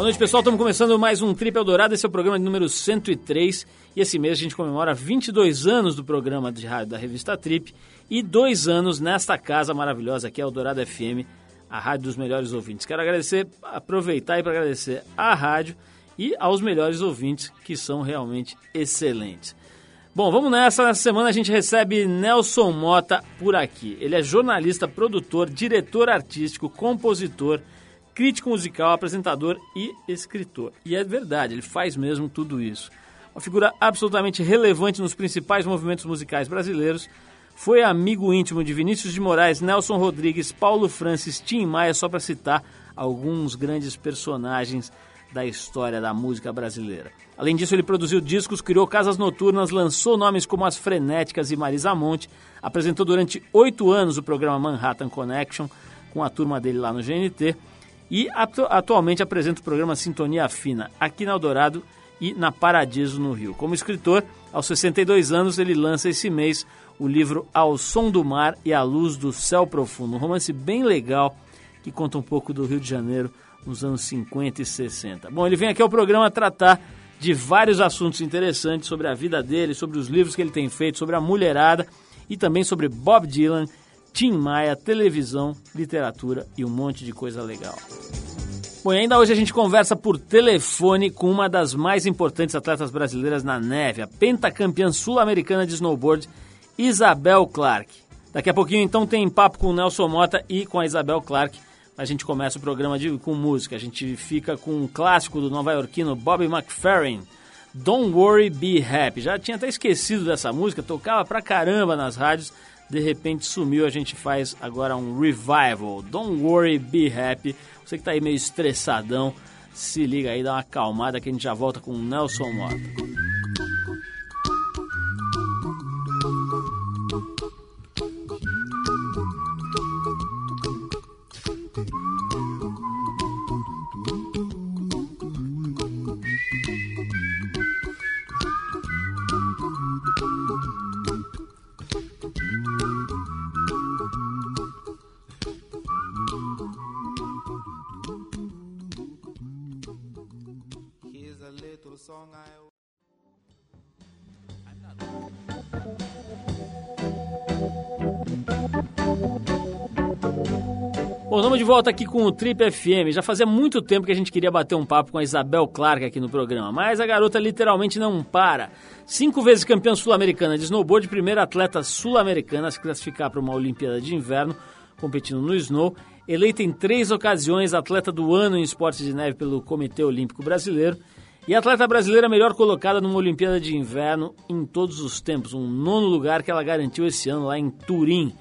Boa noite, pessoal. Estamos começando mais um Trip Eldorado. Esse é o programa número 103. E esse mês a gente comemora 22 anos do programa de rádio da revista Trip e dois anos nesta casa maravilhosa que é Eldorado FM, a rádio dos melhores ouvintes. Quero agradecer, aproveitar e para agradecer à rádio e aos melhores ouvintes que são realmente excelentes. Bom, vamos nessa. Nessa semana a gente recebe Nelson Mota por aqui. Ele é jornalista, produtor, diretor artístico, compositor crítico musical, apresentador e escritor. E é verdade, ele faz mesmo tudo isso. Uma figura absolutamente relevante nos principais movimentos musicais brasileiros, foi amigo íntimo de Vinícius de Moraes, Nelson Rodrigues, Paulo Francis, Tim Maia, só para citar alguns grandes personagens da história da música brasileira. Além disso, ele produziu discos, criou casas noturnas, lançou nomes como As Frenéticas e Marisa Monte, apresentou durante oito anos o programa Manhattan Connection com a turma dele lá no GNT e atu atualmente apresenta o programa Sintonia Fina, aqui na Eldorado e na Paradiso, no Rio. Como escritor, aos 62 anos, ele lança esse mês o livro Ao Som do Mar e à Luz do Céu Profundo, um romance bem legal que conta um pouco do Rio de Janeiro nos anos 50 e 60. Bom, ele vem aqui ao programa tratar de vários assuntos interessantes sobre a vida dele, sobre os livros que ele tem feito, sobre a mulherada e também sobre Bob Dylan Tim Maia, televisão, literatura e um monte de coisa legal. Bom, ainda hoje a gente conversa por telefone com uma das mais importantes atletas brasileiras na neve, a pentacampeã sul-americana de snowboard, Isabel Clark. Daqui a pouquinho então tem papo com o Nelson Mota e com a Isabel Clark. A gente começa o programa de, com música. A gente fica com um clássico do nova-iorquino Bobby McFerrin, Don't Worry, Be Happy. Já tinha até esquecido dessa música, tocava pra caramba nas rádios de repente sumiu, a gente faz agora um revival. Don't worry, be happy. Você que tá aí meio estressadão, se liga aí, dá uma acalmada que a gente já volta com o Nelson Mota. Bom, estamos de volta aqui com o Trip FM. Já fazia muito tempo que a gente queria bater um papo com a Isabel Clark aqui no programa, mas a garota literalmente não para. Cinco vezes campeã sul-americana de snowboard, primeira atleta sul-americana a se classificar para uma Olimpíada de Inverno, competindo no snow, eleita em três ocasiões atleta do ano em esportes de neve pelo Comitê Olímpico Brasileiro e atleta brasileira melhor colocada numa Olimpíada de Inverno em todos os tempos, um nono lugar que ela garantiu esse ano lá em Turim.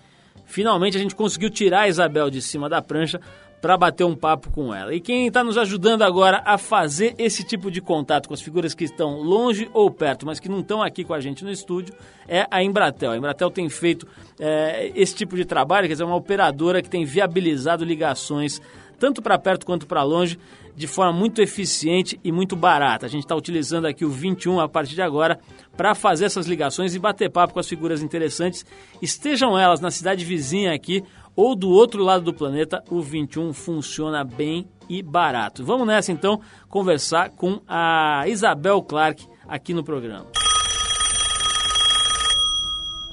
Finalmente a gente conseguiu tirar a Isabel de cima da prancha para bater um papo com ela. E quem está nos ajudando agora a fazer esse tipo de contato com as figuras que estão longe ou perto, mas que não estão aqui com a gente no estúdio, é a Embratel. A Embratel tem feito é, esse tipo de trabalho, quer dizer, uma operadora que tem viabilizado ligações tanto para perto quanto para longe, de forma muito eficiente e muito barata. A gente está utilizando aqui o 21 a partir de agora para fazer essas ligações e bater papo com as figuras interessantes, estejam elas na cidade vizinha aqui ou do outro lado do planeta, o 21 funciona bem e barato. Vamos nessa então conversar com a Isabel Clark aqui no programa.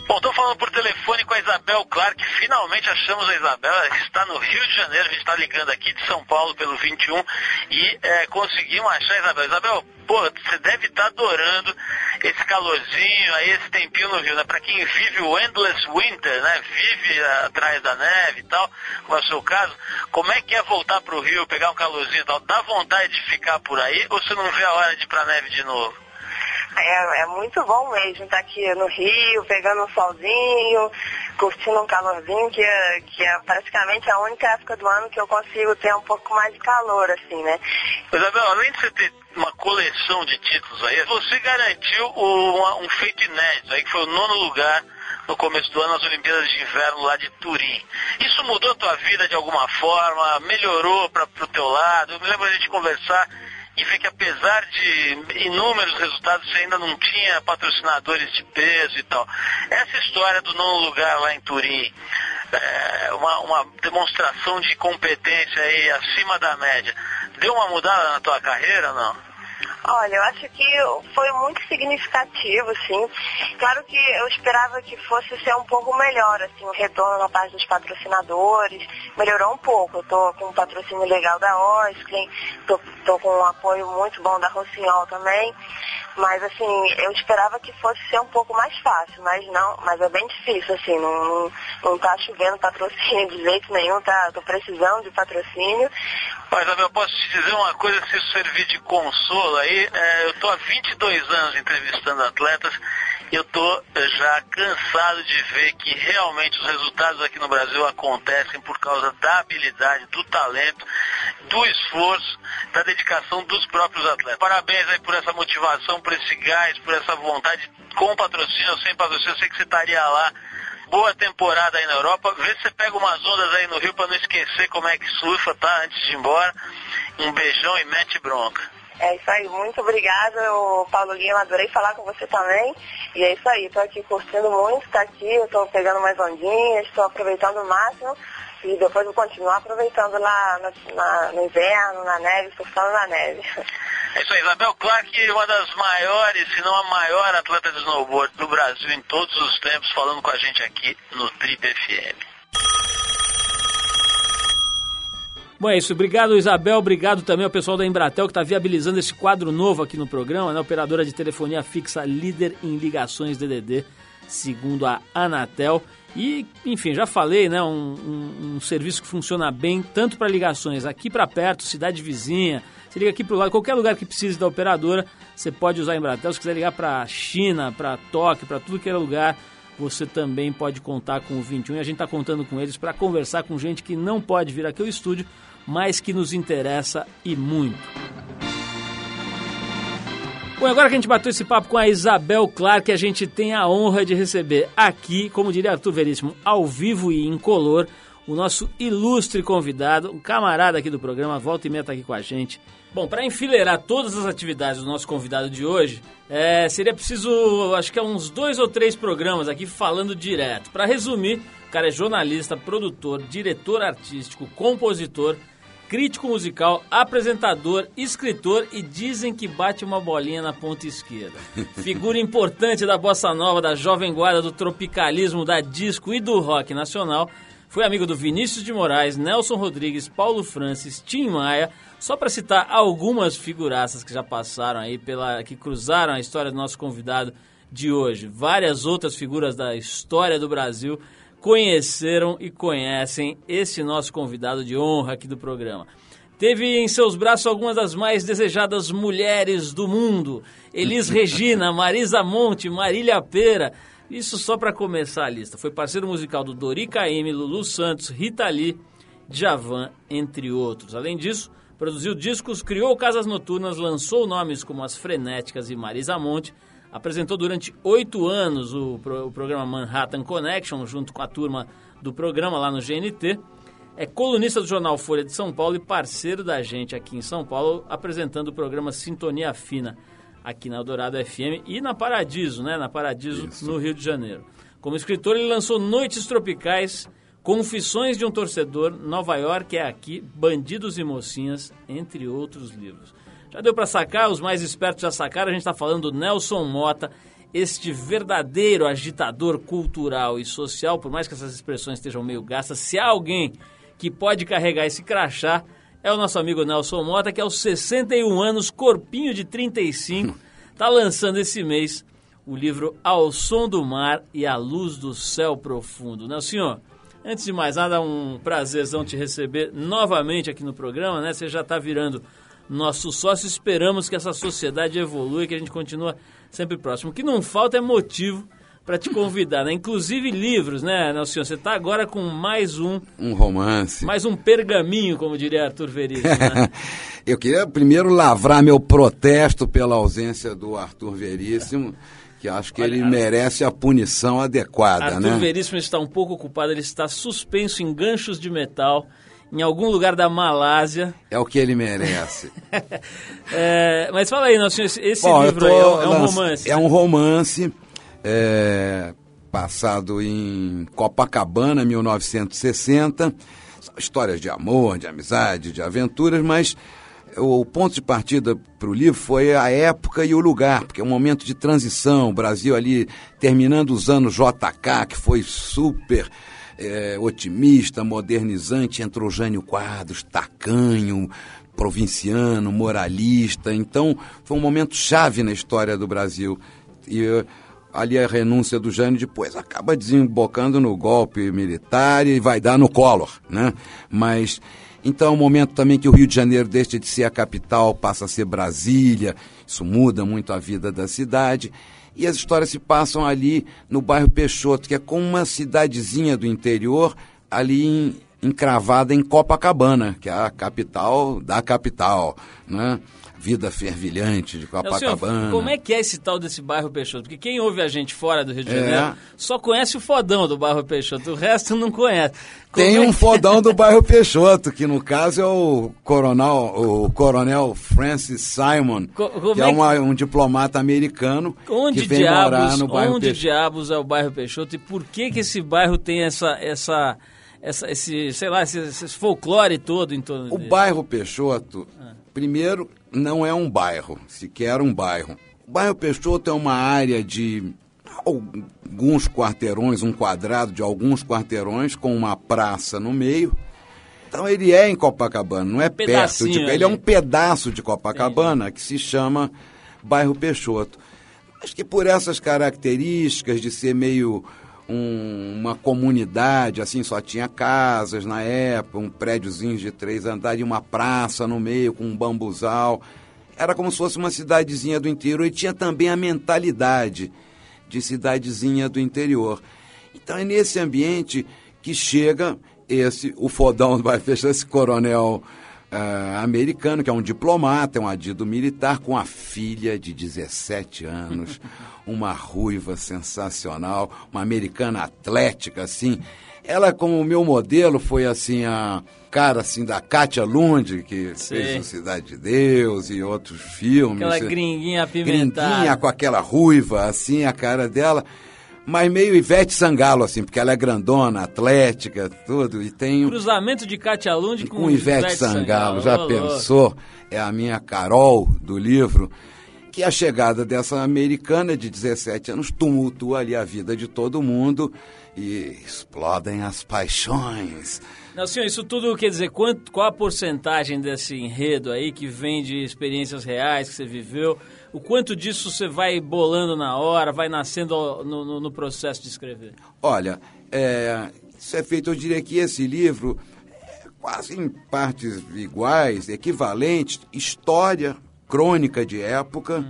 Bom, estou falando por telefone com a Isabel Clark. Finalmente achamos a Isabel. Ela está no Rio de Janeiro. A gente está ligando aqui de São Paulo pelo 21 e é, conseguimos achar a Isabel. Isabel, pô, você deve estar tá adorando esse calorzinho, aí esse tempinho no Rio, né? Para quem vive o endless winter, né? Vive atrás da neve e tal, como é o seu caso, como é que é voltar para o Rio, pegar um calorzinho e tal? Dá vontade de ficar por aí ou você não vê a hora de ir para a neve de novo? É, é muito bom mesmo estar aqui no Rio, pegando um solzinho, curtindo um calorzinho, que é, que é praticamente a única época do ano que eu consigo ter um pouco mais de calor, assim, né? Isabel, além de você ter uma coleção de títulos aí, você garantiu um, um feito inédito aí, que foi o nono lugar no começo do ano nas Olimpíadas de Inverno lá de Turim. Isso mudou a tua vida de alguma forma? Melhorou para o teu lado? Eu me lembro a gente conversar e ver que apesar de inúmeros resultados, você ainda não tinha patrocinadores de peso e tal. Essa história do nono lugar lá em Turim, é uma, uma demonstração de competência aí acima da média, deu uma mudada na tua carreira, não? Olha, eu acho que foi muito significativo, sim. Claro que eu esperava que fosse ser um pouco melhor, assim, o retorno na parte dos patrocinadores. Melhorou um pouco. Eu tô com um patrocínio legal da Osklin, tô, tô com um apoio muito bom da Rossignol também. Mas assim, eu esperava que fosse ser um pouco mais fácil, mas não, mas é bem difícil, assim, não, não, não tá chovendo patrocínio de jeito nenhum, tá? Tô precisando de patrocínio. Mas, eu posso te dizer uma coisa, se servir de consolo aí, é, eu tô há 22 anos entrevistando atletas eu tô já cansado de ver que realmente os resultados aqui no Brasil acontecem por causa da habilidade, do talento, do esforço, da dedicação dos próprios atletas. Parabéns aí por essa motivação, por esse gás, por essa vontade, com patrocínio ou sem patrocínio, eu sei que você estaria lá boa temporada aí na Europa. Vê se você pega umas ondas aí no Rio para não esquecer como é que surfa, tá? Antes de ir embora. Um beijão e mete bronca. É isso aí, muito obrigada, Paulo Lima, adorei falar com você também. E é isso aí, estou aqui curtindo muito, tá aqui, estou pegando mais ondinhas, estou aproveitando o máximo e depois vou continuar aproveitando lá no, na, no inverno, na neve, surfando na neve. É isso aí, Isabel Clark, uma das maiores, se não a maior atleta de snowboard do Brasil em todos os tempos, falando com a gente aqui no Trip FM. Bom, é isso. Obrigado, Isabel. Obrigado também ao pessoal da Embratel que está viabilizando esse quadro novo aqui no programa, né? Operadora de telefonia fixa líder em ligações DDD, segundo a Anatel. E, enfim, já falei, né? Um, um, um serviço que funciona bem tanto para ligações aqui para perto, cidade vizinha, você liga aqui para o lado, qualquer lugar que precise da operadora, você pode usar a Embratel. Se quiser ligar para China, para Tóquio, para tudo que é lugar, você também pode contar com o 21. E a gente está contando com eles para conversar com gente que não pode vir aqui ao estúdio, mas que nos interessa e muito. Bom, agora que a gente bateu esse papo com a Isabel Clark, a gente tem a honra de receber aqui, como diria Arthur Veríssimo, ao vivo e incolor, o nosso ilustre convidado, um camarada aqui do programa, volta e meia tá aqui com a gente, Bom, para enfileirar todas as atividades do nosso convidado de hoje, é, seria preciso, acho que é uns dois ou três programas aqui falando direto. Para resumir, o cara é jornalista, produtor, diretor artístico, compositor, crítico musical, apresentador, escritor e dizem que bate uma bolinha na ponta esquerda. Figura importante da bossa nova, da jovem guarda, do tropicalismo, da disco e do rock nacional. Foi amigo do Vinícius de Moraes, Nelson Rodrigues, Paulo Francis, Tim Maia, só para citar algumas figuraças que já passaram aí, pela que cruzaram a história do nosso convidado de hoje. Várias outras figuras da história do Brasil conheceram e conhecem esse nosso convidado de honra aqui do programa. Teve em seus braços algumas das mais desejadas mulheres do mundo: Elis Regina, Marisa Monte, Marília Pera. Isso só para começar a lista. Foi parceiro musical do Dori Caymmi, Lulu Santos, Rita Lee, Javan, entre outros. Além disso, Produziu discos, criou casas noturnas, lançou nomes como As Frenéticas e Marisa Monte, apresentou durante oito anos o, pro, o, programa Manhattan Connection, junto com a turma do programa lá no GNT. É colunista do jornal Folha de São Paulo e parceiro da gente aqui em São Paulo, apresentando o programa Sintonia Fina, aqui na Eldorado FM e na Paradiso, né? Na Paradiso, Isso. no Rio de Janeiro. Como escritor, ele lançou Noites Tropicais Confissões de um Torcedor, Nova York é aqui, Bandidos e Mocinhas, entre outros livros. Já deu para sacar, os mais espertos já sacaram, a gente está falando do Nelson Mota, este verdadeiro agitador cultural e social, por mais que essas expressões estejam meio gastas, se há alguém que pode carregar esse crachá, é o nosso amigo Nelson Mota, que aos 61 anos, corpinho de 35, está lançando esse mês o livro Ao Som do Mar e à Luz do Céu Profundo. Nelson, senhor, Antes de mais nada, um prazerzão te receber novamente aqui no programa, né? Você já está virando nosso sócio. Esperamos que essa sociedade evolua e que a gente continue sempre próximo. O que não falta é motivo para te convidar, né? Inclusive livros, né, Nelson? Você está agora com mais um... Um romance. Mais um pergaminho, como diria Arthur Veríssimo, né? Eu queria primeiro lavrar meu protesto pela ausência do Arthur Veríssimo que acho que Olha, ele merece a punição adequada, Arthur né? Arthur Veríssimo está um pouco ocupado, ele está suspenso em ganchos de metal em algum lugar da Malásia. É o que ele merece. é, mas fala aí, Nelson, esse Bom, livro aí é, é um romance. É um romance é, passado em Copacabana, 1960. Histórias de amor, de amizade, de aventuras, mas o ponto de partida para o livro foi a época e o lugar, porque é um momento de transição. O Brasil ali terminando os anos JK, que foi super é, otimista, modernizante, entrou Jânio Quadros, tacanho, provinciano, moralista. Então, foi um momento chave na história do Brasil. E ali a renúncia do Jânio depois acaba desembocando no golpe militar e vai dar no Collor, né? Mas então é um momento também que o Rio de Janeiro deixa de ser a capital, passa a ser Brasília. Isso muda muito a vida da cidade. E as histórias se passam ali no bairro Peixoto, que é como uma cidadezinha do interior, ali em, encravada em Copacabana, que é a capital da capital, né? Vida fervilhante de Copacabana. Senhor, como é que é esse tal desse bairro Peixoto? Porque quem ouve a gente fora do Rio de Janeiro é. só conhece o fodão do bairro Peixoto, o resto não conhece. Como Tem é um fodão do bairro Peixoto, que no caso é o coronel, o coronel Francis Simon, Co que é, é uma, um diplomata americano onde que vem diabos, morar no bairro Onde Peixoto. diabos é o bairro Peixoto e por que que esse bairro tem essa... essa essa, esse, sei lá, esse, esse folclore todo em torno O dele. bairro Peixoto, ah. primeiro, não é um bairro, sequer um bairro. O bairro Peixoto é uma área de alguns quarteirões, um quadrado de alguns quarteirões, com uma praça no meio. Então ele é em Copacabana, não é um perto. De, ele é um pedaço de Copacabana que se chama bairro Peixoto. Acho que por essas características de ser meio um, uma comunidade, assim, só tinha casas na época, um prédiozinho de três andares e uma praça no meio com um bambuzal. Era como se fosse uma cidadezinha do interior e tinha também a mentalidade de cidadezinha do interior. Então é nesse ambiente que chega esse, o fodão vai fechar esse coronel uh, americano, que é um diplomata, é um adido militar, com a filha de 17 anos. uma ruiva sensacional, uma americana atlética, assim. Ela, como meu modelo, foi assim a cara assim da Katia Lund, que Sim. fez o Cidade de Deus e outros filmes. Aquela gringuinha apimentada. Gringuinha com aquela ruiva, assim, a cara dela. Mas meio Ivete Sangalo, assim, porque ela é grandona, atlética, tudo, e tem... Cruzamento de Katia Lund com, com Ivete, Ivete Sangalo. Sangalo. Já pensou? É a minha Carol do livro que a chegada dessa americana de 17 anos tumultua ali a vida de todo mundo e explodem as paixões. Nelson, isso tudo quer dizer, quanto, qual a porcentagem desse enredo aí que vem de experiências reais que você viveu? O quanto disso você vai bolando na hora, vai nascendo no, no, no processo de escrever? Olha, é, isso é feito, eu diria que esse livro é quase em partes iguais, equivalentes, história, crônica de época,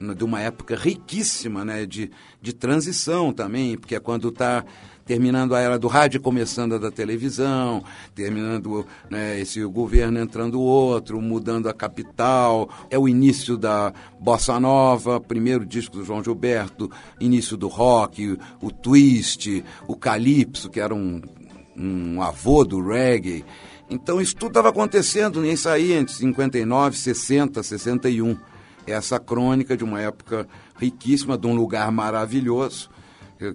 uhum. de uma época riquíssima, né, de, de transição também, porque é quando está terminando a era do rádio, começando a da televisão, terminando né, esse governo entrando outro, mudando a capital, é o início da bossa nova, primeiro disco do João Gilberto, início do rock, o twist, o calypso, que era um, um avô do reggae. Então isso tudo estava acontecendo, nem saía entre 59, 60, 61. Essa crônica de uma época riquíssima, de um lugar maravilhoso,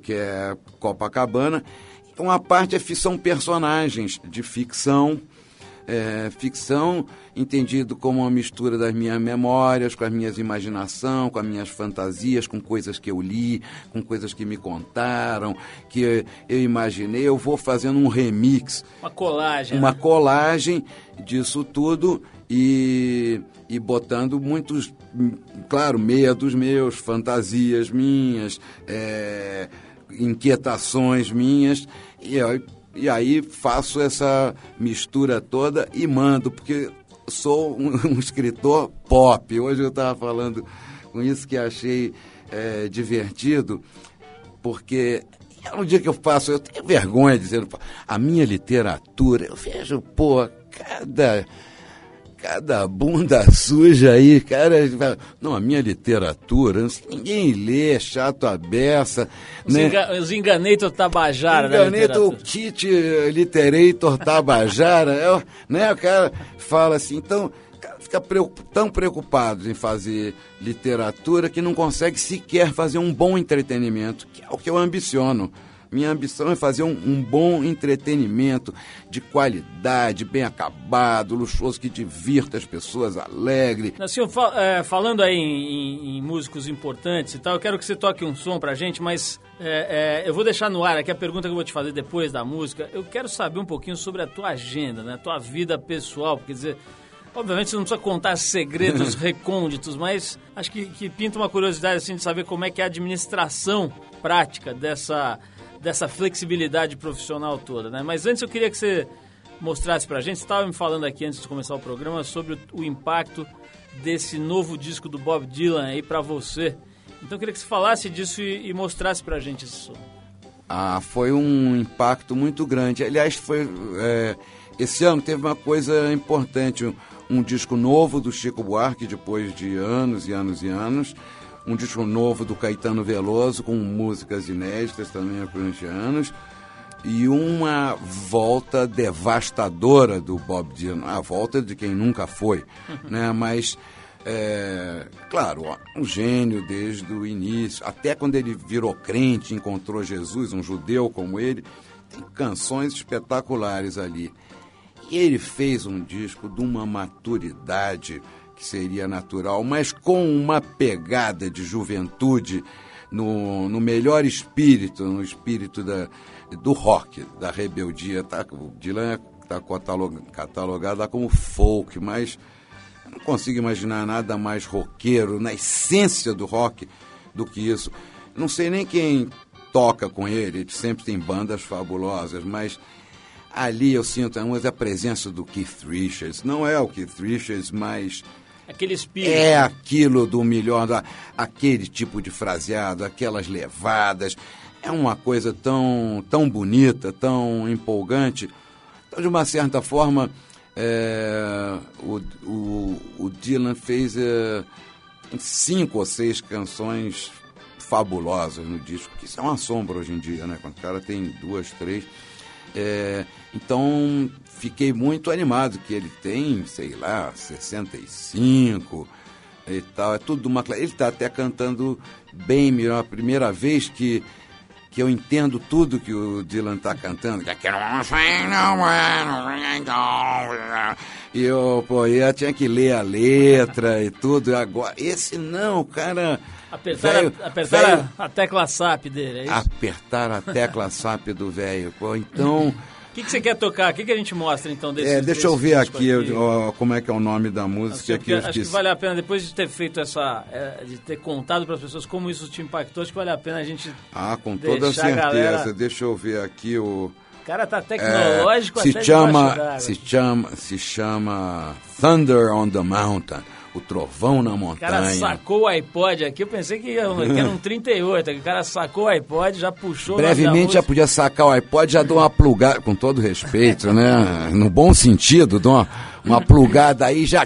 que é Copacabana. Então a parte é, são personagens de ficção, é, ficção entendido como uma mistura das minhas memórias, com as minhas imaginação, com as minhas fantasias, com coisas que eu li, com coisas que me contaram, que eu imaginei. Eu vou fazendo um remix. Uma colagem. Uma né? colagem disso tudo e, e botando muitos, claro, meia dos meus, fantasias minhas, é, inquietações minhas. E e aí faço essa mistura toda e mando, porque sou um, um escritor pop. Hoje eu estava falando com isso que achei é, divertido, porque é um dia que eu faço, eu tenho vergonha de dizer, a minha literatura, eu vejo, pô, cada cada bunda suja aí, cara. Não, a minha literatura, ninguém lê, chato a beça. Os, né? enga, os Enganator Tabajara, Enganator, né? O kit Literator Tabajara, é, né? O cara fala assim, então, fica tão preocupado em fazer literatura que não consegue sequer fazer um bom entretenimento, que é o que eu ambiciono Minha ambição é fazer um, um bom entretenimento de qualidade, bem acabado, luxuoso, que divirta as pessoas, alegre. Senhor, fal é, falando aí em, em, músicos importantes e tal, eu quero que você toque um som pra gente, mas é, é, eu vou deixar no ar aqui a pergunta que eu vou te fazer depois da música. Eu quero saber um pouquinho sobre a tua agenda, né? A tua vida pessoal, quer dizer... Obviamente você não precisa contar segredos recônditos, mas acho que, que pinta uma curiosidade assim de saber como é que é a administração prática dessa dessa flexibilidade profissional toda, né? Mas antes eu queria que você mostrasse pra gente, você estava me falando aqui antes de começar o programa sobre o, o impacto desse novo disco do Bob Dylan aí para você. Então eu queria que você falasse disso e, e mostrasse pra gente esse som. Ah, foi um impacto muito grande. Aliás, foi é, esse ano teve uma coisa importante, um, um disco novo do Chico Buarque depois de anos e anos e anos um disco novo do Caetano Veloso, com músicas inéditas também há 20 anos, e uma volta devastadora do Bob Dylan, a volta de quem nunca foi, né? Mas, é, claro, um gênio desde o início, até quando ele virou crente, encontrou Jesus, um judeu como ele, tem canções espetaculares ali. E ele fez um disco de uma maturidade que seria natural, mas com uma pegada de juventude no, no melhor espírito, no espírito da, do rock, da rebeldia. Tá, o Dylan está catalogado como folk, mas eu não consigo imaginar nada mais roqueiro, na essência do rock, do que isso. Não sei nem quem toca com ele, ele sempre tem bandas fabulosas, mas ali eu sinto a presença do Keith Richards. Não é o Keith Richards, mas Aquele espírito. É aquilo do melhor, aquele tipo de fraseado, aquelas levadas. É uma coisa tão, tão bonita, tão empolgante. Então, de uma certa forma, é, o, o, o, Dylan fez é, cinco ou seis canções fabulosas no disco, que isso é uma sombra hoje em dia, né? Quando o cara tem duas, três. É, então, fiquei muito animado, que ele tem, sei lá, 65 e tal. É tudo uma. Ele está até cantando bem melhor. A primeira vez que, que eu entendo tudo que o Dylan está cantando. E eu, pô, eu tinha que ler a letra e tudo. Agora, esse não, o cara. Apertar, véio, a, apertar véio, a, a, tecla SAP dele, é isso? Apertar a tecla SAP do velho. Então. O que, que você quer tocar? O que, que a gente mostra então desse É, deixa eu ver aqui, aqui. Ó, como é que é o nome da música. Acho, que, acho que vale a pena, depois de ter feito essa. É, de ter contado para as pessoas como isso te impactou, acho que vale a pena a gente. Ah, com toda certeza. Galera... Deixa eu ver aqui o. O cara tá tecnológico é, se chama, se chama Se chama Thunder on the Mountain o trovão na montanha. O cara sacou o iPod aqui, eu pensei que, ia, que era um 38, o cara sacou o iPod, já puxou... Brevemente já podia sacar o iPod, já dou uma plugada, com todo respeito, né? No bom sentido, dou uma, uma plugada aí, já...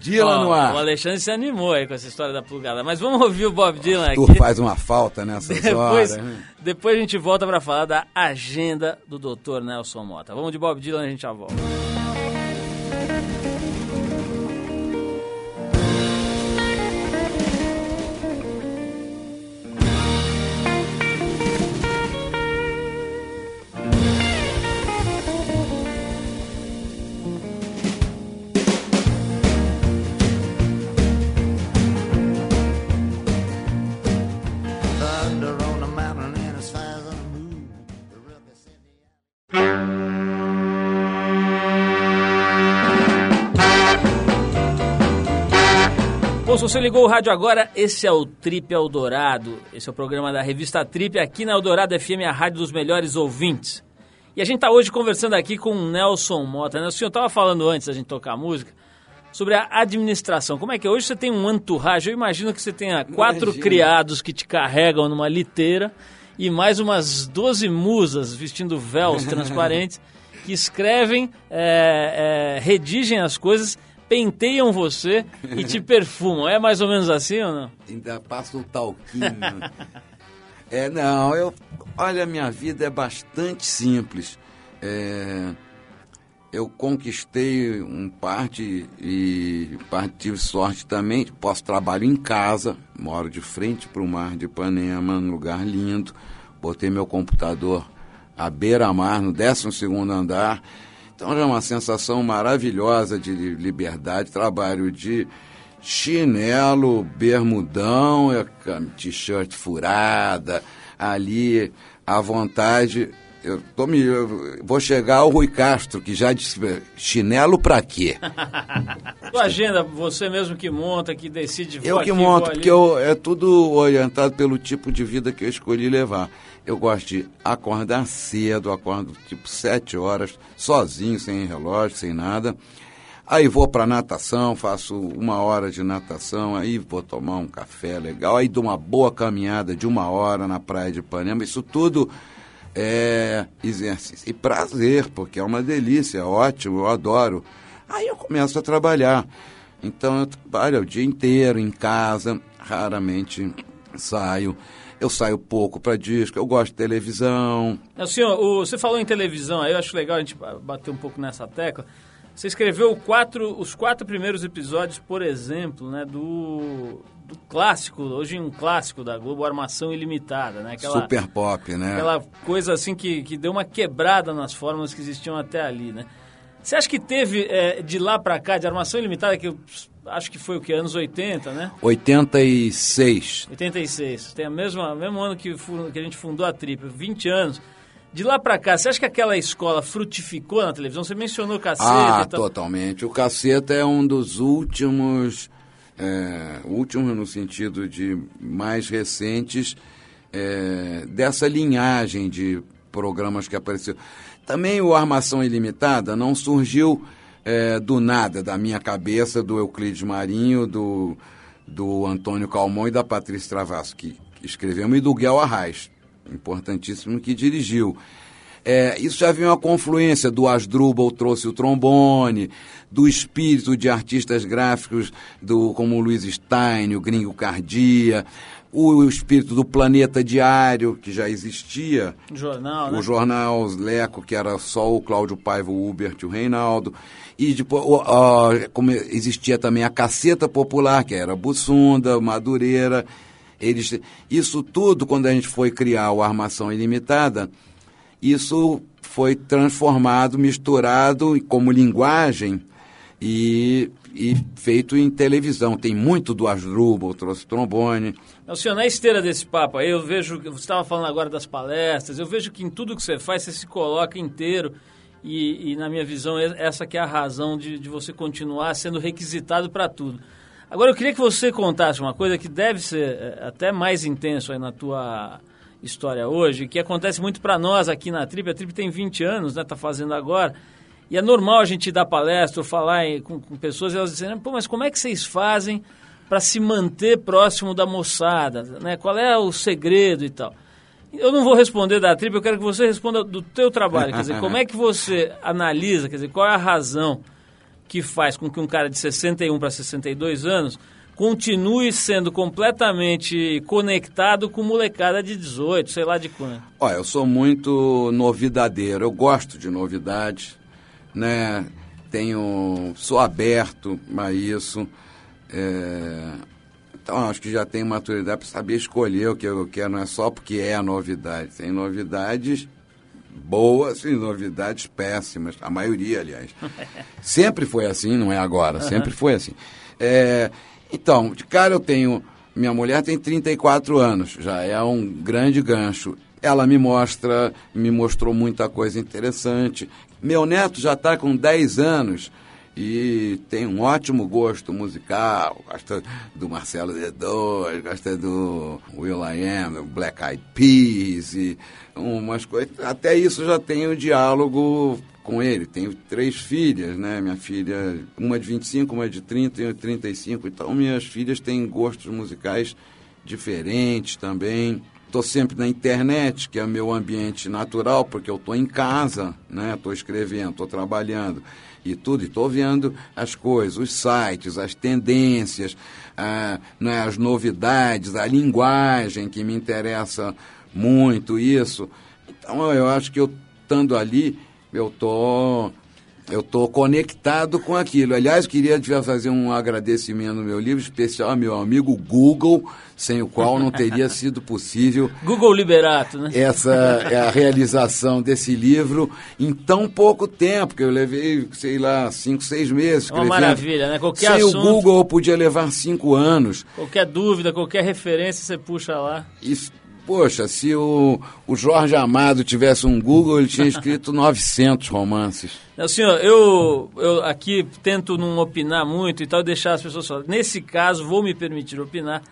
Dylan no ar. O Alexandre se animou aí com essa história da plugada. Mas vamos ouvir o Bob Dylan aqui. Tu faz uma falta nessas depois, horas. Depois a gente volta para falar da agenda do Dr. Nelson Mota. Vamos de Bob Dylan e a gente já volta. Você ligou o rádio agora, esse é o Trip Eldorado. Esse é o programa da revista Trip aqui na Eldorado FM, a rádio dos melhores ouvintes. E a gente está hoje conversando aqui com o Nelson Mota. O senhor estava falando antes da gente tocar a música sobre a administração. Como é que é? Hoje você tem um entourage, eu imagino que você tenha quatro Imagina. criados que te carregam numa liteira e mais umas 12 musas vestindo véus transparentes que escrevem, é, é, redigem as coisas penteiam você e te perfumam. É mais ou menos assim ou não? Ainda passa um talquinho. é, não, eu. Olha, minha vida é bastante simples. É, eu conquistei um parte e parte tive sorte também. Posso trabalhar em casa, moro de frente para o mar de Ipanema, num lugar lindo, botei meu computador à beira-mar, no 12 andar. Então é uma sensação maravilhosa de liberdade, trabalho de chinelo, bermudão, é, t-shirt furada, ali à vontade. Eu, tô me, eu vou chegar ao Rui Castro, que já disse, chinelo pra quê? Tua agenda, você mesmo que monta, que decide... Eu que monto, porque eu, é tudo orientado pelo tipo de vida que eu escolhi levar. Eu gosto de acordar cedo, acordo tipo sete horas, sozinho, sem relógio, sem nada. Aí vou para natação, faço uma hora de natação, aí vou tomar um café legal, aí dou uma boa caminhada de uma hora na praia de Ipanema. Isso tudo é exercício e prazer, porque é uma delícia, é ótimo, eu adoro. Aí eu começo a trabalhar. Então eu trabalho o dia inteiro em casa, raramente saio. Eu saio pouco para disco, eu gosto de televisão. É, senhor, o, você falou em televisão, aí eu acho legal a gente bater um pouco nessa tecla. Você escreveu quatro, os quatro primeiros episódios, por exemplo, né, do, do clássico, hoje um clássico da Globo, Armação Ilimitada, né? Aquela, Super pop, né? Aquela coisa assim que, que deu uma quebrada nas fórmulas que existiam até ali, né? Você acha que teve é, de lá para cá, de Armação Ilimitada, que eu acho que foi o que? Anos 80, né? 86. 86. Tem o mesmo, mesmo ano que, que a gente fundou a Trip, 20 anos. De lá para cá, você acha que aquela escola frutificou na televisão? Você mencionou o Caceta. Ah, totalmente. O Caceta é um dos últimos, é, últimos no sentido de mais recentes, é, dessa linhagem de programas que apareceu. Também o Armação Ilimitada não surgiu é, do nada, da minha cabeça, do Euclides Marinho, do, do Antônio Calmon e da Patrícia Travasso, que, escrevemos, e do Guel Arraes importantíssimo, que dirigiu. É, isso já havia uma confluência do Asdrubal trouxe o trombone, do espírito de artistas gráficos do, como o Luiz Stein, o Gringo Cardia, o, o espírito do Planeta Diário, que já existia. Jornal, né? O jornal Leco, que era só o Cláudio Paiva, o Hubert e o Reinaldo. E depois, como existia também a Caceta Popular, que era Bussunda, Madureira eles, isso tudo, quando a gente foi criar o Armação Ilimitada, isso foi transformado, misturado como linguagem e, e feito em televisão. Tem muito do Asdrubal, trouxe trombone. O senhor, na esteira desse papo aí, eu vejo, você estava falando agora das palestras, eu vejo que em tudo que você faz, você se coloca inteiro e, e na minha visão, essa que é a razão de, de você continuar sendo requisitado para tudo. Agora eu queria que você contasse uma coisa que deve ser é, até mais intenso aí na tua história hoje, que acontece muito para nós aqui na Trip. A Trip tem 20 anos, né? Tá fazendo agora. E é normal a gente dar palestra ou falar com, com pessoas e elas dizem, pô, mas como é que vocês fazem para se manter próximo da moçada, né? Qual é o segredo e tal? Eu não vou responder da Trip, eu quero que você responda do teu trabalho, quer dizer, como é que você analisa, quer dizer, qual é a razão que faz com que um cara de 61 para 62 anos continue sendo completamente conectado com molecada de 18, sei lá de quanto. Olha, eu sou muito novidadeiro, eu gosto de novidade, né? Tenho, sou aberto a isso. É, então, acho que já tenho maturidade para saber escolher o que eu quero, não é só porque é a novidade. Tem novidades boas e novidades péssimas, a maioria, aliás. sempre foi assim, não é agora, sempre foi assim. É, então, de cara eu tenho. Minha mulher tem 34 anos, já é um grande gancho. Ela me mostra, me mostrou muita coisa interessante. Meu neto já está com 10 anos e tem um ótimo gosto musical, gosta do Marcelo D2, gosta do Will I Am, Black Eyed Peas e umas coisas. Até isso já tenho diálogo com ele. Tenho três filhas, né? Minha filha, uma de 25, uma de 30 e uma de 35. Então minhas filhas têm gostos musicais diferentes também. Estou sempre na internet, que é o meu ambiente natural, porque eu estou em casa, né? Estou escrevendo, estou trabalhando e tudo, estou vendo as coisas, os sites, as tendências, ah, né, as novidades, a linguagem que me interessa muito isso. Então eu acho que eu estando ali, eu estou Eu estou conectado com aquilo. Aliás, queria fazer um agradecimento no meu livro especial ao meu amigo Google, sem o qual não teria sido possível. Google Liberato, né? Essa é a realização desse livro em tão pouco tempo, que eu levei, sei lá, cinco, seis meses. É uma maravilha, né? Qualquer sem assunto, o Google eu podia levar cinco anos. Qualquer dúvida, qualquer referência, você puxa lá. Isso Poxa, se o, o Jorge Amado tivesse um Google, ele tinha escrito 900 romances. Não, senhor, eu, eu aqui tento não opinar muito e tal, deixar as pessoas falar. Nesse caso, vou me permitir opinar.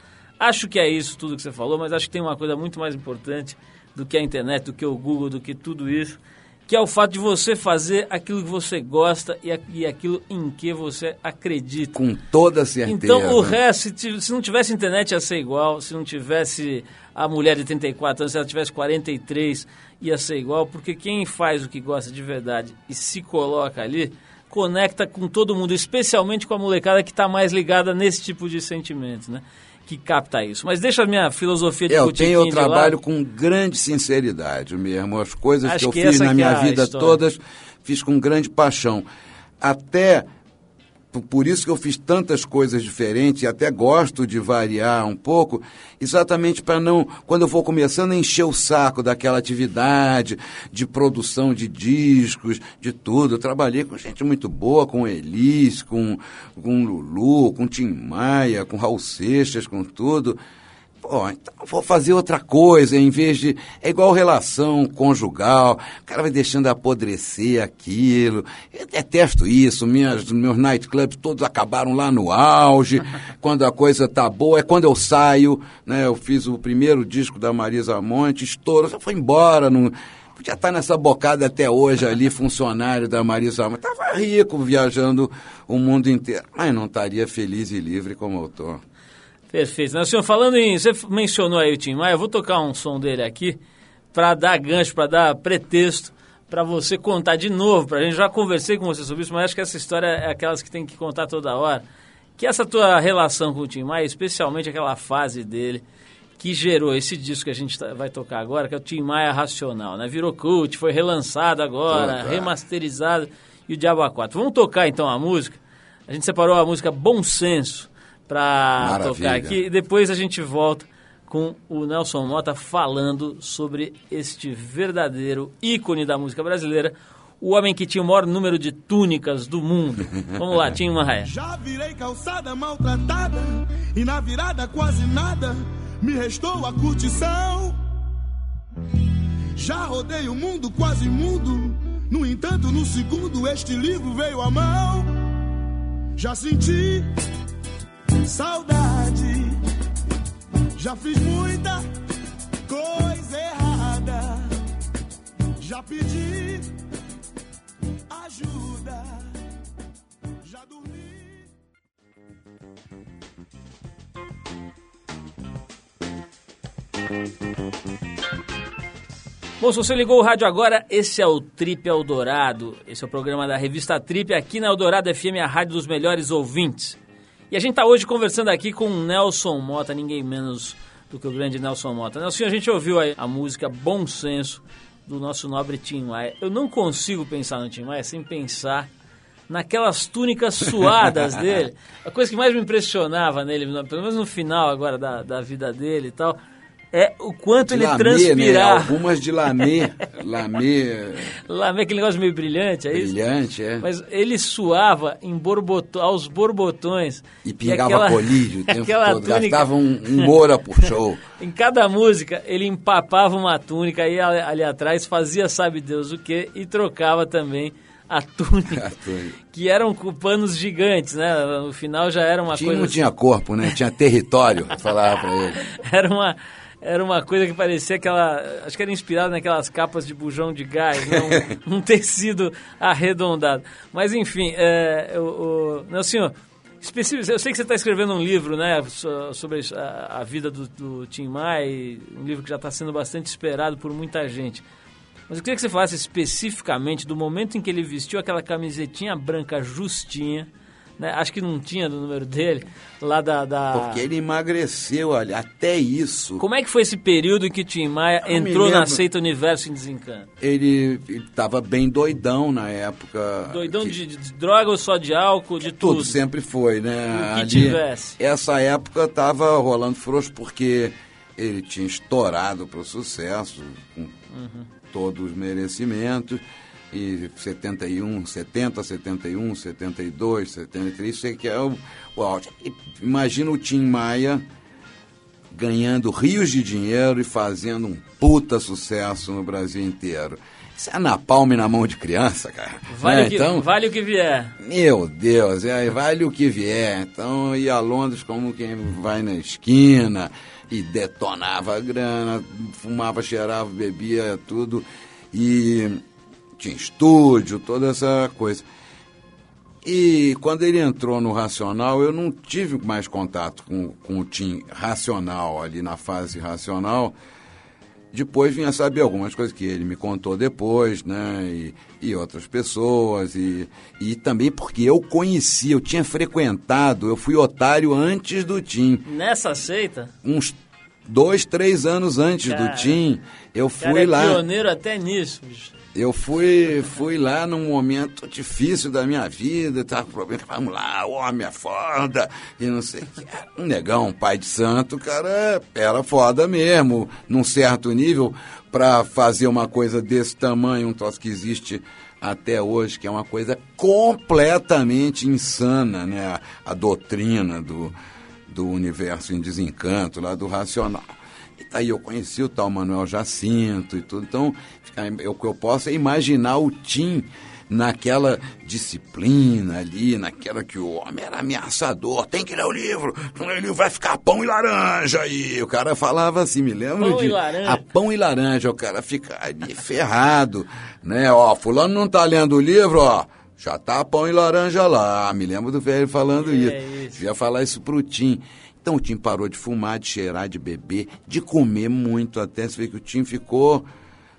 Acho que é isso tudo que você falou, mas acho que tem uma coisa muito mais importante do que a internet, do que o Google, do que tudo isso, que é o fato de você fazer aquilo que você gosta e, e aquilo em que você acredita. Com toda certeza. Então, o resto, se, se não tivesse internet ia ser igual, se não tivesse a mulher de 34 anos, se ela tivesse 43, ia ser igual, porque quem faz o que gosta de verdade e se coloca ali, conecta com todo mundo, especialmente com a molecada que está mais ligada nesse tipo de sentimentos, né? Que capta isso. Mas deixa a minha filosofia de Eu tenho eu trabalho com grande sinceridade mesmo. As coisas Acho que eu que fiz na minha é vida todas, fiz com grande paixão. Até por isso que eu fiz tantas coisas diferentes e até gosto de variar um pouco, exatamente para não, quando eu for começando encher o saco daquela atividade de produção de discos, de tudo. Eu trabalhei com gente muito boa, com Elis, com, com Lulu, com Tim Maia, com Raul Seixas, com tudo. Pô, então vou fazer outra coisa, em vez de. É igual relação conjugal, o cara vai deixando apodrecer aquilo. Eu detesto isso, minhas, meus nightclubs todos acabaram lá no auge, quando a coisa tá boa, é quando eu saio, né? Eu fiz o primeiro disco da Marisa Monte, estouro, só foi embora, não. Podia estar nessa bocada até hoje ali, funcionário da Marisa Monte. Estava rico, viajando o mundo inteiro, mas não estaria feliz e livre como eu estou. Perfeito. Mas, senhor, falando em. Você mencionou aí o Tim Maia, eu vou tocar um som dele aqui para dar gancho, para dar pretexto para você contar de novo para a gente. Já conversei com você sobre isso, mas acho que essa história é aquelas que tem que contar toda hora. Que essa tua relação com o Tim Maia, especialmente aquela fase dele que gerou esse disco que a gente tá, vai tocar agora, que é o Tim Maia Racional, né? Virou cult, foi relançado agora, remasterizado e o Diabo 4. Vamos tocar então a música. A gente separou a música Bom Senso para tocar aqui. E depois a gente volta com o Nelson Mota falando sobre este verdadeiro ícone da música brasileira, o homem que tinha o maior número de túnicas do mundo. Vamos lá, Tim Marraia. Já virei calçada maltratada e na virada quase nada me restou a curtição. Já rodei o mundo quase mudo, no entanto no segundo este livro veio à mão. Já senti saudade. Já fiz muita coisa errada. Já pedi ajuda. Já dormi. Bom, se você ligou o rádio agora, esse é o Trip Eldorado. Esse é o programa da revista Trip aqui na Eldorado FM, a rádio dos melhores ouvintes. E a gente está hoje conversando aqui com o Nelson Mota, ninguém menos do que o grande Nelson Mota. Nelson, a gente ouviu aí a música Bom Senso do nosso nobre Tim Maia. Eu não consigo pensar no Tim Maia sem pensar naquelas túnicas suadas dele. A coisa que mais me impressionava nele, pelo menos no final agora da, da vida dele e tal, é o quanto De ele lamê, transpirar. Né? Algumas de lamê, lamê Lamé, aquele negócio meio brilhante, é isso? brilhante, é. Mas ele suava em borboto, aos borbotões. E pingava aquela- colírio o tempo aquela todo. túnica- Gastava um, um moura por show. Em cada música, ele empapava uma túnica, aí ali, ali atrás fazia sabe Deus o que e trocava também a túnica. A túnica. que eram com panos gigantes, né? No final já era uma Tinha, coisa. não tinha corpo, né? Tinha território, falava pra ele. Era uma, era uma coisa que parecia aquela. Acho que era inspirado naquelas capas de bujão de gás, né? um, um tecido arredondado. Mas enfim, é, o, o, não, senhor, específico, eu sei que você está escrevendo um livro né, so- sobre a, a vida do, do Tim Maia, um livro que já está sendo bastante esperado por muita gente. Mas eu queria que você falasse especificamente do momento em que ele vestiu aquela camisetinha branca justinha, né? Acho que não tinha do número dele, lá da... da... Porque ele emagreceu, olha, até isso. Como é que foi esse período que o Tim Maia Eu entrou na seita Universo em Desencanto? Ele estava bem doidão na época. Doidão que- de, de droga ou só de álcool, de Tudo tudo? sempre foi, né? O que tivesse. Essa época tava rolando frouxo porque ele tinha estourado para o sucesso, com Uhum. todos os merecimentos. E 71, 70, 71, 72, 73, sei que é o, o auge. Imagina o Tim Maia ganhando rios de dinheiro e fazendo um puta sucesso no Brasil inteiro. Isso é napalm na mão de criança, cara. Vale, Né? o que, Então, vale o que vier. meu Deus, é, vale o que vier. Então ia a Londres como quem vai na esquina e detonava a grana, fumava, cheirava, bebia tudo e tinha estúdio, toda essa coisa. E quando ele entrou no Racional, eu não tive mais contato com, com o Tim Racional, ali na fase racional. Depois vinha saber algumas coisas que ele me contou depois, né? E, e outras pessoas. E, e também porque eu conhecia, eu tinha frequentado, eu fui otário antes do Tim. Nessa seita, Uns dois, três anos antes Cara, do Tim, eu o cara fui é lá. pioneiro até nisso, bicho. Eu fui, fui lá num momento difícil da minha vida, tava com problema, vamos lá, o homem é foda, e não sei o que. Um negão, um pai de santo, cara, era foda mesmo, num certo nível, para fazer uma coisa desse tamanho, um troço que existe até hoje, que é uma coisa completamente insana, né? A, a doutrina do, do universo em desencanto, lá do racional. E aí eu conheci o tal Manuel Jacinto e tudo. Então, o que eu posso é imaginar o Tim naquela disciplina ali, naquela que o homem era ameaçador. Tem que ler o livro, o livro vai ficar pão e laranja aí. O cara falava assim, me lembro Pão de... e laranja. A pão e laranja, o cara fica ali ferrado, né? Ó, fulano não tá lendo o livro, ó. Já tá pão e laranja lá. Me lembro do velho falando É isso. isso. Devia falar isso pro Tim. Então o Tim parou de fumar, de cheirar, de beber, de comer muito até. Você vê que o Tim ficou.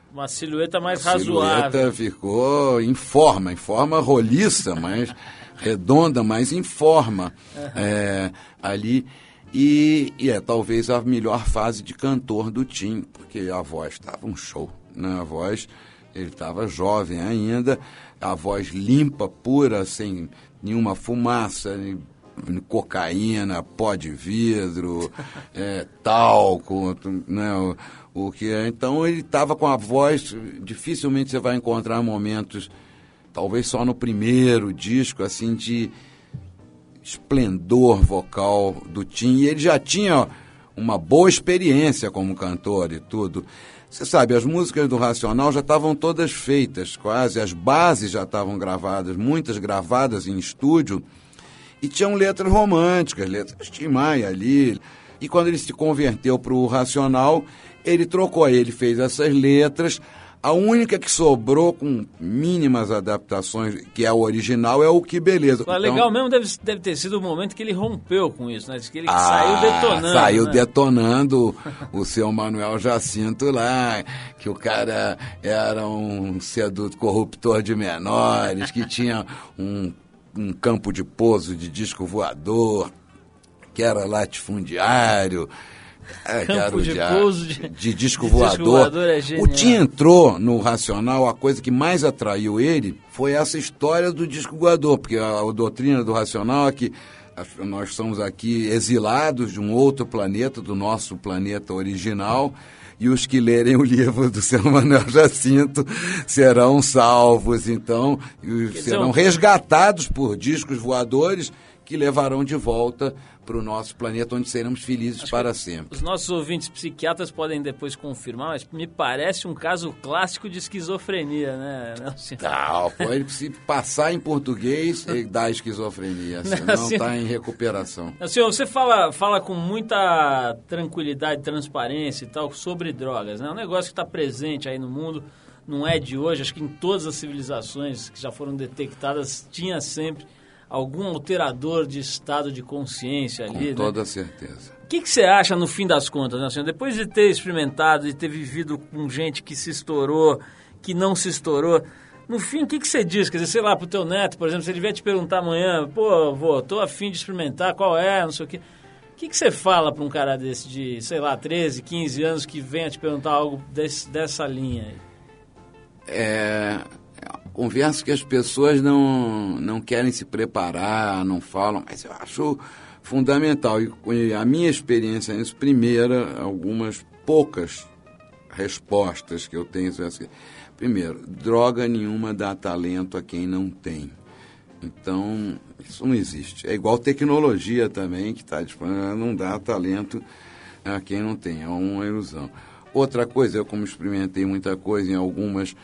Uma silhueta mais a razoável. silhueta ficou em forma, em forma roliça, mas redonda, mas em forma é, ali. E, e é talvez a melhor fase de cantor do Tim, porque a voz estava um show, né? A voz, ele estava jovem ainda, a voz limpa, pura, sem nenhuma fumaça, cocaína, pó de vidro, é, talco, né? O, o que é. Então ele estava com a voz, dificilmente você vai encontrar momentos, talvez só no primeiro disco, assim, de esplendor vocal do Tim. E ele já tinha uma boa experiência como cantor e tudo. Você sabe, as músicas do Racional já estavam todas feitas, quase, as bases já estavam gravadas, muitas gravadas em estúdio, e tinham letras românticas, letras de Maia ali. E quando ele se converteu para o Racional, ele trocou, ele fez essas letras. A única que sobrou com mínimas adaptações, que é a original, é o Que Beleza. Mas Então- legal mesmo deve, deve ter sido o momento que ele rompeu com isso, né? Que ele Ah, saiu detonando. Saiu né? detonando o seu Manuel Jacinto lá, que o cara era um seduto corruptor de menores, que tinha um, um campo de pouso de disco voador, que era latifundiário. é, Campo de pouso de- de disco de disco voador. voador é o Tim entrou no Racional, a coisa que mais atraiu ele foi essa história do disco voador, porque a, a doutrina do Racional é que nós somos aqui exilados de um outro planeta, do nosso planeta original, e os que lerem o livro do seu Manuel Jacinto serão salvos, então, serão resgatados por discos voadores que levarão de volta para o nosso planeta, onde seremos felizes para sempre. Os nossos ouvintes psiquiatras podem depois confirmar, mas me parece um caso clássico de esquizofrenia, né? Não, pode se passar em português, ele dá esquizofrenia, senão está em recuperação. Senhor, você fala, fala com muita tranquilidade, transparência e tal sobre drogas, né? É um negócio que está presente aí no mundo, não é de hoje, acho que em todas as civilizações que já foram detectadas tinha sempre algum alterador de estado de consciência ali, Com né? toda certeza. O que, que você acha no fim das contas, né, senhor? Depois de ter experimentado, de ter vivido com gente que se estourou, que não se estourou, no fim, o que, que você diz? Quer dizer, sei lá, pro teu neto, por exemplo, se ele vier te perguntar amanhã, pô, vô, tô afim de experimentar, qual é, não sei o quê. O que, que você fala para um cara desse de, sei lá, 13, 15 anos que venha te perguntar algo desse, dessa linha aí? É, converso que as pessoas não, não querem se preparar, não falam, mas eu acho fundamental. E a minha experiência nisso, primeira, algumas poucas respostas que eu tenho. Primeiro, droga nenhuma dá talento a quem não tem. Então, isso não existe. É igual tecnologia também, que está disponível, não dá talento a quem não tem, é uma ilusão. Outra coisa, eu como experimentei muita coisa em algumas,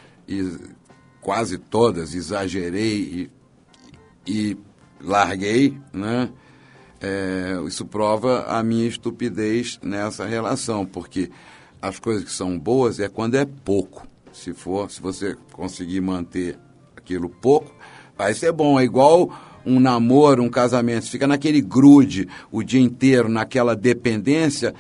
quase todas, exagerei e, e larguei, né? É, isso prova a minha estupidez nessa relação, porque as coisas que são boas é quando é pouco. Se for, se você conseguir manter aquilo pouco, vai ser bom. É igual um namoro, um casamento, fica naquele grude o dia inteiro, naquela dependência,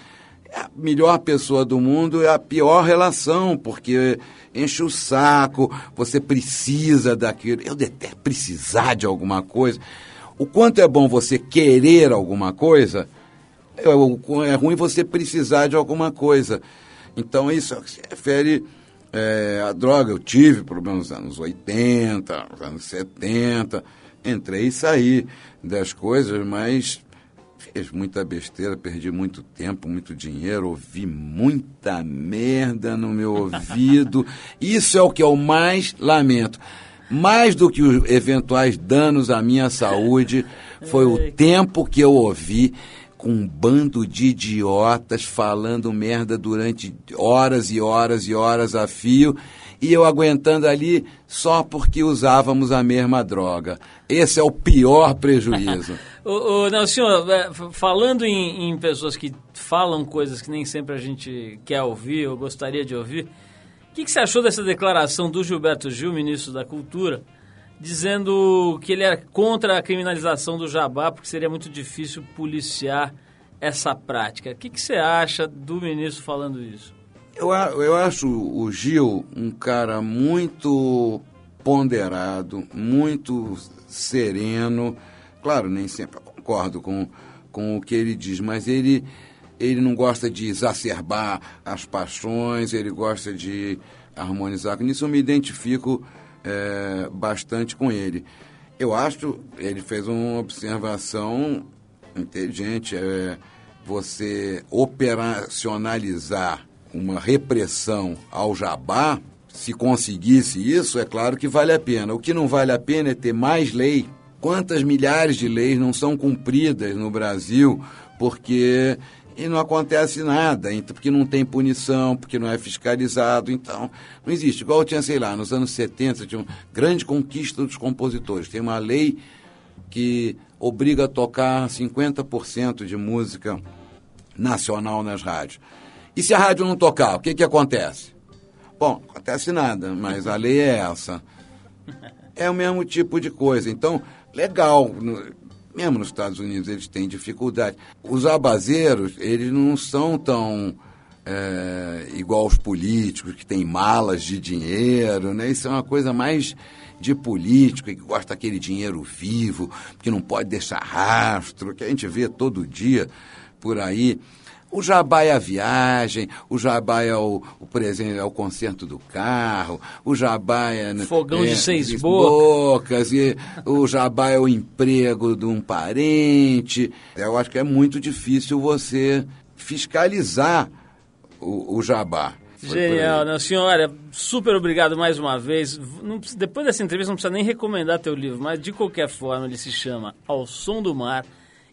é a melhor pessoa do mundo é a pior relação, porque enche o saco, você precisa daquilo. Eu detesto precisar de alguma coisa. O quanto é bom você querer alguma coisa, é, é ruim você precisar de alguma coisa. Então isso se refere é, à droga. Eu tive problemas nos anos 80, nos anos 70, entrei e saí das coisas, mas fiz muita besteira, perdi muito tempo, muito dinheiro, ouvi muita merda no meu ouvido. Isso é o que eu mais lamento mais do que os eventuais danos à minha saúde, foi o tempo que eu ouvi com um bando de idiotas falando merda durante horas e horas e horas a fio e eu aguentando ali só porque usávamos a mesma droga. Esse é o pior prejuízo. o, o, não, senhor, é, falando em, em pessoas que falam coisas que nem sempre a gente quer ouvir ou gostaria de ouvir, o que, que, você achou dessa declaração do Gilberto Gil, ministro da Cultura, dizendo que ele é contra a criminalização do jabá porque seria muito difícil policiar essa prática? O que, que você acha do ministro falando isso? Eu, eu acho o Gil um cara muito ponderado, muito sereno. Claro, nem sempre concordo com, com o que ele diz, mas ele ele não gosta de exacerbar as paixões, ele gosta de harmonizar. Nisso eu me identifico é, bastante com ele. Eu acho, ele fez uma observação inteligente, é, você operacionalizar uma repressão ao jabá, se conseguisse isso, é claro que vale a pena. O que não vale a pena é ter mais lei. Quantas milhares de leis não são cumpridas no Brasil porque e não acontece nada, porque não tem punição, porque não é fiscalizado, então não existe. Igual tinha, sei lá, nos anos 70, tinha uma grande conquista dos compositores. Tem uma lei que obriga a tocar 50% de música nacional nas rádios. E se a rádio não tocar, o que, que acontece? Bom, acontece nada, mas a lei é essa. É o mesmo tipo de coisa. Então, legal mesmo nos Estados Unidos eles têm dificuldade. Os abazeiros, eles não são tão é, igual os políticos, que têm malas de dinheiro, né? Isso é uma coisa mais de político, que gosta daquele dinheiro vivo, que não pode deixar rastro, que a gente vê todo dia por aí. O jabá é a viagem, o jabá é o, o presente, é o conserto do carro, o jabá é... Né, Fogão é, de seis bocas. bocas. E o jabá é o emprego de um parente. Eu acho que é muito difícil você fiscalizar o, o jabá. Genial, né? Senhora, super obrigado mais uma vez. Não, depois dessa entrevista não precisa nem recomendar teu livro, mas de qualquer forma ele se chama Ao Som do Mar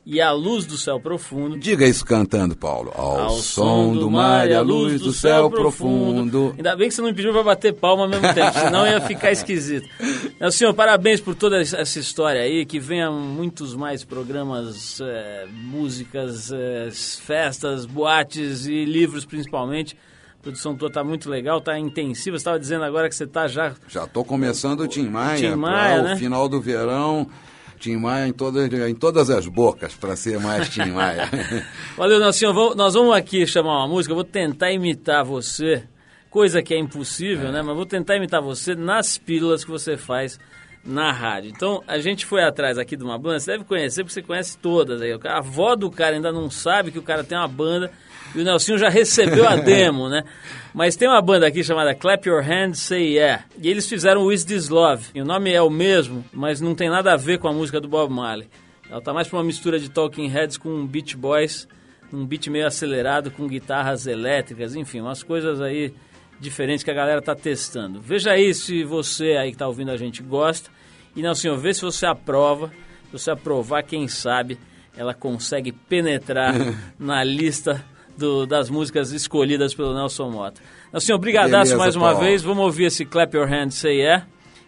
e a luz do céu profundo. Diga isso cantando, Paulo. Ao, Ao som do mar e a luz do céu profundo. Ainda bem que você não me pediu para bater palma ao mesmo tempo, senão ia ficar esquisito. Meu senhor, parabéns por toda essa história aí, que venham muitos mais programas, é, músicas, é, festas, boates e livros principalmente. A produção tua tá muito legal, tá intensiva. Você estava dizendo agora que você tá já... Já estou começando o Tim Maia, Tim Maia né? o final do verão Tim Maia em todas, em todas as bocas, para ser mais Tim Maia. Valeu, Nelson. Nós vamos aqui chamar uma música, eu vou tentar imitar você coisa que é impossível, né? Mas vou tentar imitar você nas pílulas que você faz na rádio. Então, a gente foi atrás aqui de uma banda, você deve conhecer, porque você conhece todas aí. A avó do cara ainda não sabe que o cara tem uma banda e o Nelsinho já recebeu a demo, né? Mas tem uma banda aqui chamada Clap Your Hands, Say Yeah. E eles fizeram With This Love. E o nome é o mesmo, mas não tem nada a ver com a música do Bob Marley. Ela tá mais pra uma mistura de Talking Heads com Beach Boys, um beat meio acelerado com guitarras elétricas, enfim, umas coisas aí diferentes que a galera tá testando. Veja aí se você aí que tá ouvindo a gente gosta. E não, senhor, vê se você aprova. Se você aprovar, quem sabe ela consegue penetrar na lista do, das músicas escolhidas pelo Nelson Mota. Nelson, obrigadaço mais uma Paulo. vez. Vamos ouvir esse Clap Your Hands Say Yeah.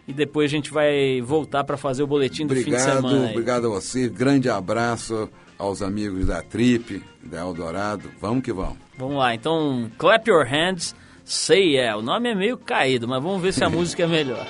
E depois a gente vai voltar para fazer o boletim do obrigado, fim de semana. Aí. Obrigado a você. Grande abraço aos amigos da Trip, da Eldorado. Vamos que vamos. Vamos lá. Então, Clap Your Hands Say Yeah. O nome é meio caído, mas vamos ver se a música é melhor.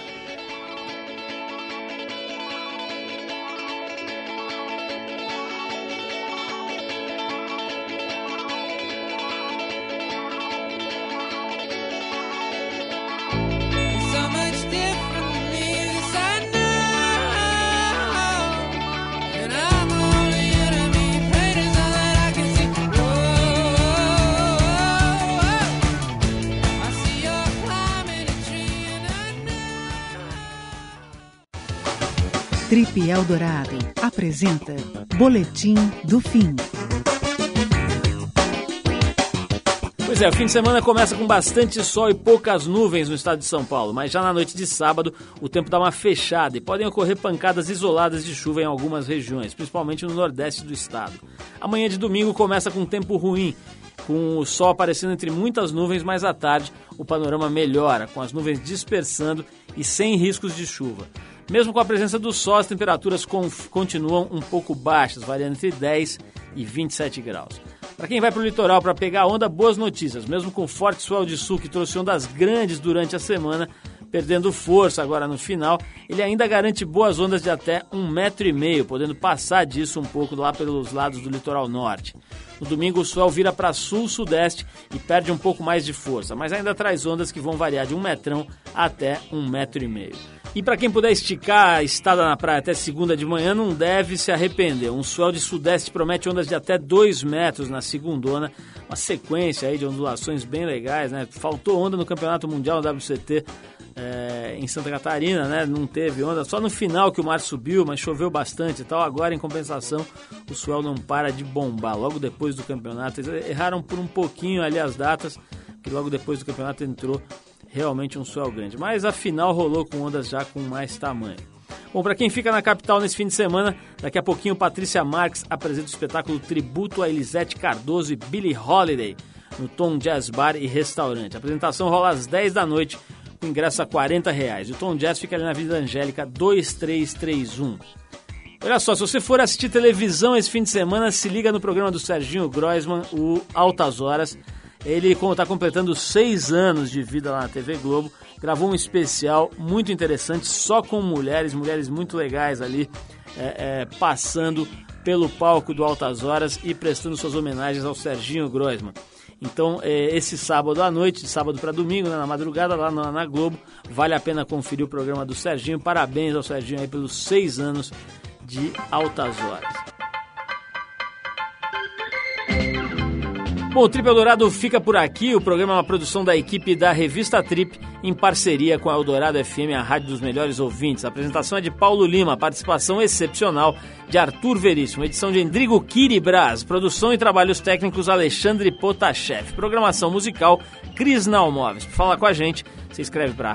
Trip Eldorado apresenta Boletim do Fim. Pois é, o fim de semana começa com bastante sol e poucas nuvens no estado de São Paulo, mas já na noite de sábado o tempo dá uma fechada e podem ocorrer pancadas isoladas de chuva em algumas regiões, principalmente no nordeste do estado. Amanhã de domingo começa com tempo ruim, com o sol aparecendo entre muitas nuvens, mas à tarde o panorama melhora, com as nuvens dispersando e sem riscos de chuva. Mesmo com a presença do sol, as temperaturas continuam um pouco baixas, variando entre 10 e 27 graus. Para quem vai para o litoral para pegar onda, boas notícias. Mesmo com forte swell de sul que trouxe ondas grandes durante a semana, perdendo força agora no final, ele ainda garante boas ondas de até um metro e meio, podendo passar disso um pouco lá pelos lados do litoral norte. No domingo o swell vira para sul-sudeste e perde um pouco mais de força, mas ainda traz ondas que vão variar de um metrão até um metro e meio. E para quem puder esticar a estada na praia até segunda de manhã, não deve se arrepender. Um swell de sudeste promete ondas de até 2 metros na segundona, uma sequência aí de ondulações bem legais, né? Faltou onda no Campeonato Mundial WCT é, em Santa Catarina, né? Não teve onda, só no final que o mar subiu, mas choveu bastante e tal. Agora, em compensação, o swell não para de bombar. Logo depois do campeonato, eles erraram por um pouquinho ali as datas, que logo depois do campeonato entrou realmente um swell grande. Mas a final rolou com ondas já com mais tamanho. Bom, para quem fica na capital nesse fim de semana, daqui a pouquinho Patrícia Marques apresenta o espetáculo Tributo a Elisete Cardoso e Billie Holiday no Tom Jazz Bar e Restaurante. A apresentação rola às 10 da noite, ingresso a 40 reais. O Tom Jazz fica ali na Avenida Angélica 2331. Olha só, se você for assistir televisão esse fim de semana, se liga no programa do Serginho Groisman, o Altas Horas. Ele está completando seis anos de vida lá na TV Globo. Gravou um especial muito interessante, só com mulheres, mulheres muito legais ali, é, é, passando pelo palco do Altas Horas e prestando suas homenagens ao Serginho Groisman. Então, é, esse sábado à noite, de sábado para domingo, né, na madrugada, lá na, na, Globo, vale a pena conferir o programa do Serginho. Parabéns ao Serginho aí pelos seis anos de Altas Horas. Bom, o Trip Eldorado fica por aqui. O programa é uma produção da equipe da revista Trip, em parceria com a Eldorado FM, a rádio dos melhores ouvintes. A apresentação é de Paulo Lima, participação excepcional de Arthur Veríssimo, edição de Endrigo Kiribras, produção e trabalhos técnicos Alexandre Potashev, programação musical Cris Nalmoves. Para falar com a gente, você escreve para